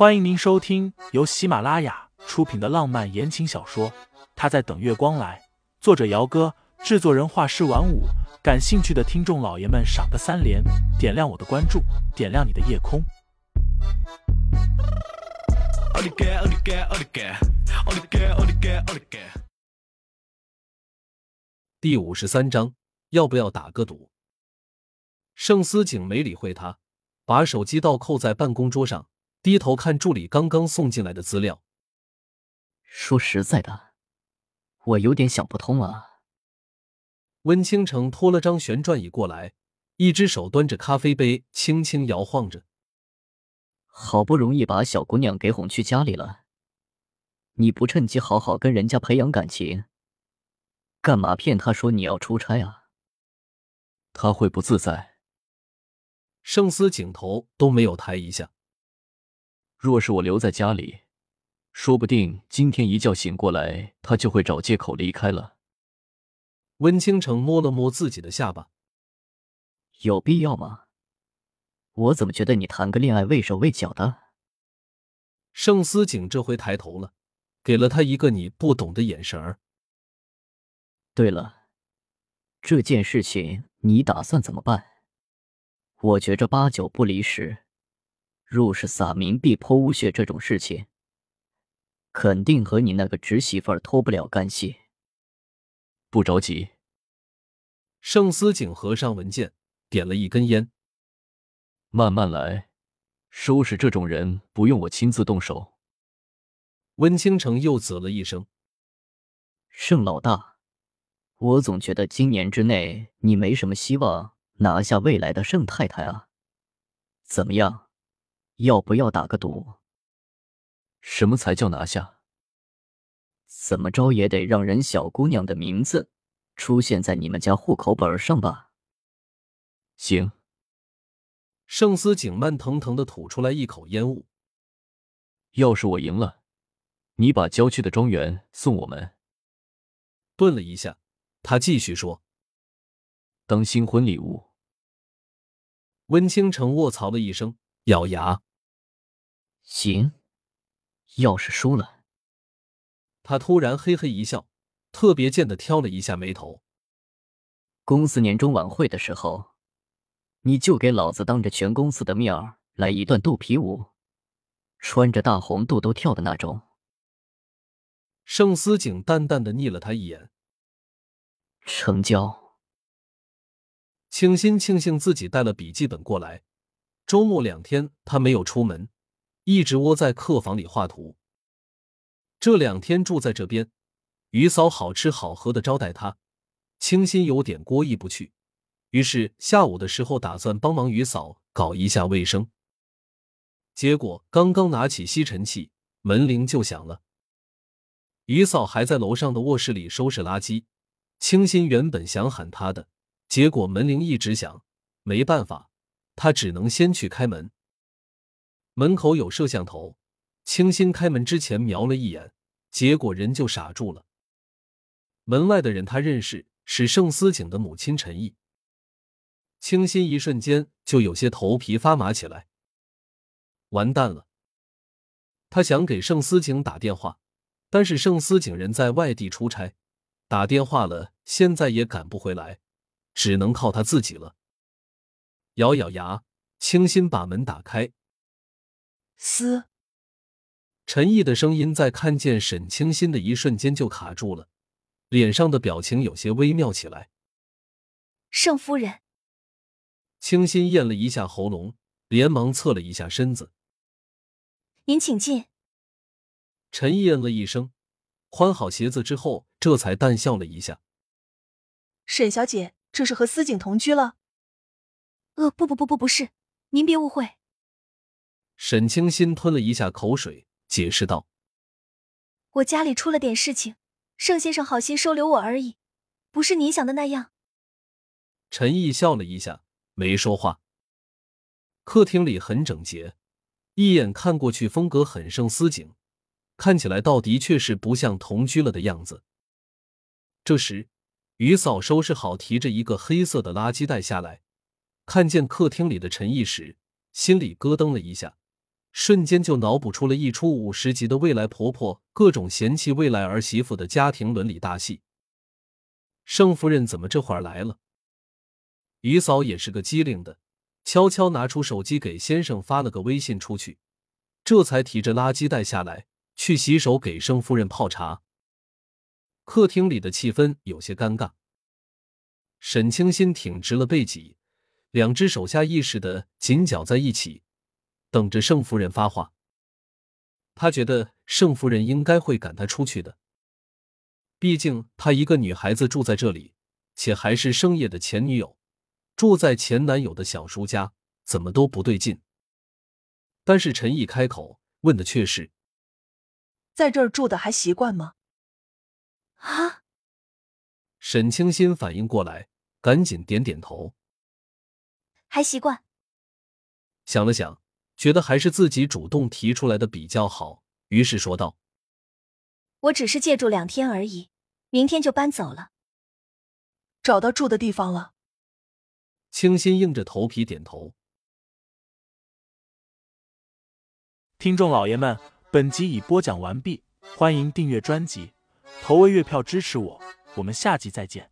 欢迎您收听由喜马拉雅出品的浪漫言情小说《他在等月光来》，作者：姚哥，制作人：画师晚舞。感兴趣的听众老爷们，赏个三连，点亮我的关注，点亮你的夜空。第五十三章，要不要打个赌？盛思景没理会他，把手机倒扣在办公桌上，低头看助理刚刚送进来的资料。说实在的，我有点想不通啊。温倾城拖了张旋转椅过来，一只手端着咖啡杯，轻轻摇晃着。好不容易把小姑娘给哄去家里了，你不趁机好好跟人家培养感情，干嘛骗她说你要出差啊？她会不自在。盛思景头都没有抬一下。若是我留在家里，说不定今天一觉醒过来，他就会找借口离开了。温倾城摸了摸自己的下巴，有必要吗？我怎么觉得你谈个恋爱畏手畏脚的？盛思景这回抬头了，给了他一个你不懂的眼神儿。对了，这件事情你打算怎么办？我觉着八九不离十。若是撒冥币泼污血这种事情，肯定和你那个侄媳妇儿脱不了干系。不着急。盛思景合上文件，点了一根烟。慢慢来，收拾这种人不用我亲自动手。温倾城又啧了一声：“盛老大，我总觉得今年之内你没什么希望拿下未来的盛太太啊。怎么样，要不要打个赌？什么才叫拿下？”怎么着也得让人小姑娘的名字出现在你们家户口本上吧？行。盛思景慢腾腾的吐出来一口烟雾。要是我赢了，你把郊区的庄园送我们。顿了一下，他继续说：“当新婚礼物。”温倾城卧槽了一声，咬牙：“行。要是输了。”他突然嘿嘿一笑，特别贱的挑了一下眉头。公司年终晚会的时候，你就给老子当着全公司的面儿来一段肚皮舞，穿着大红肚兜跳的那种。盛思景淡淡的睨了他一眼，成交。清新庆幸自己带了笔记本过来，周末两天他没有出门，一直窝在客房里画图。这两天住在这边，于嫂好吃好喝的招待他，清新有点过意不去，于是下午的时候打算帮忙于嫂搞一下卫生。结果刚刚拿起吸尘器，门铃就响了。于嫂还在楼上的卧室里收拾垃圾，清新原本想喊他的，结果门铃一直响，没办法，他只能先去开门。门口有摄像头。清新开门之前瞄了一眼，结果人就傻住了。门外的人他认识，是盛思景的母亲陈毅。清新一瞬间就有些头皮发麻起来。完蛋了！他想给盛思景打电话，但是盛思景人在外地出差，打电话了现在也赶不回来，只能靠他自己了。咬咬牙，清新把门打开。思。陈毅的声音在看见沈清新的一瞬间就卡住了，脸上的表情有些微妙起来。盛夫人，清新咽了一下喉咙，连忙侧了一下身子。您请进。陈毅嗯了一声，换好鞋子之后，这才淡笑了一下。沈小姐，这是和司警同居了？呃，不不不不，不是，您别误会。沈清新吞了一下口水。解释道：“我家里出了点事情，盛先生好心收留我而已，不是你想的那样。”陈毅笑了一下，没说话。客厅里很整洁，一眼看过去风格很胜思景，看起来倒的确是不像同居了的样子。这时，于嫂收拾好，提着一个黑色的垃圾袋下来，看见客厅里的陈毅时，心里咯噔了一下。瞬间就脑补出了一出五十集的未来婆婆各种嫌弃未来儿媳妇的家庭伦理大戏。盛夫人怎么这会儿来了？于嫂也是个机灵的，悄悄拿出手机给先生发了个微信出去，这才提着垃圾袋下来去洗手，给盛夫人泡茶。客厅里的气氛有些尴尬。沈清心挺直了背脊，两只手下意识的紧绞在一起。等着盛夫人发话，他觉得盛夫人应该会赶他出去的。毕竟他一个女孩子住在这里，且还是盛业的前女友，住在前男友的小叔家，怎么都不对劲。但是陈毅开口问的却是：“在这儿住的还习惯吗？”啊！沈清心反应过来，赶紧点点头：“还习惯。”想了想。觉得还是自己主动提出来的比较好，于是说道：“我只是借住两天而已，明天就搬走了。找到住的地方了。”清新硬着头皮点头。听众老爷们，本集已播讲完毕，欢迎订阅专辑，投喂月票支持我，我们下集再见。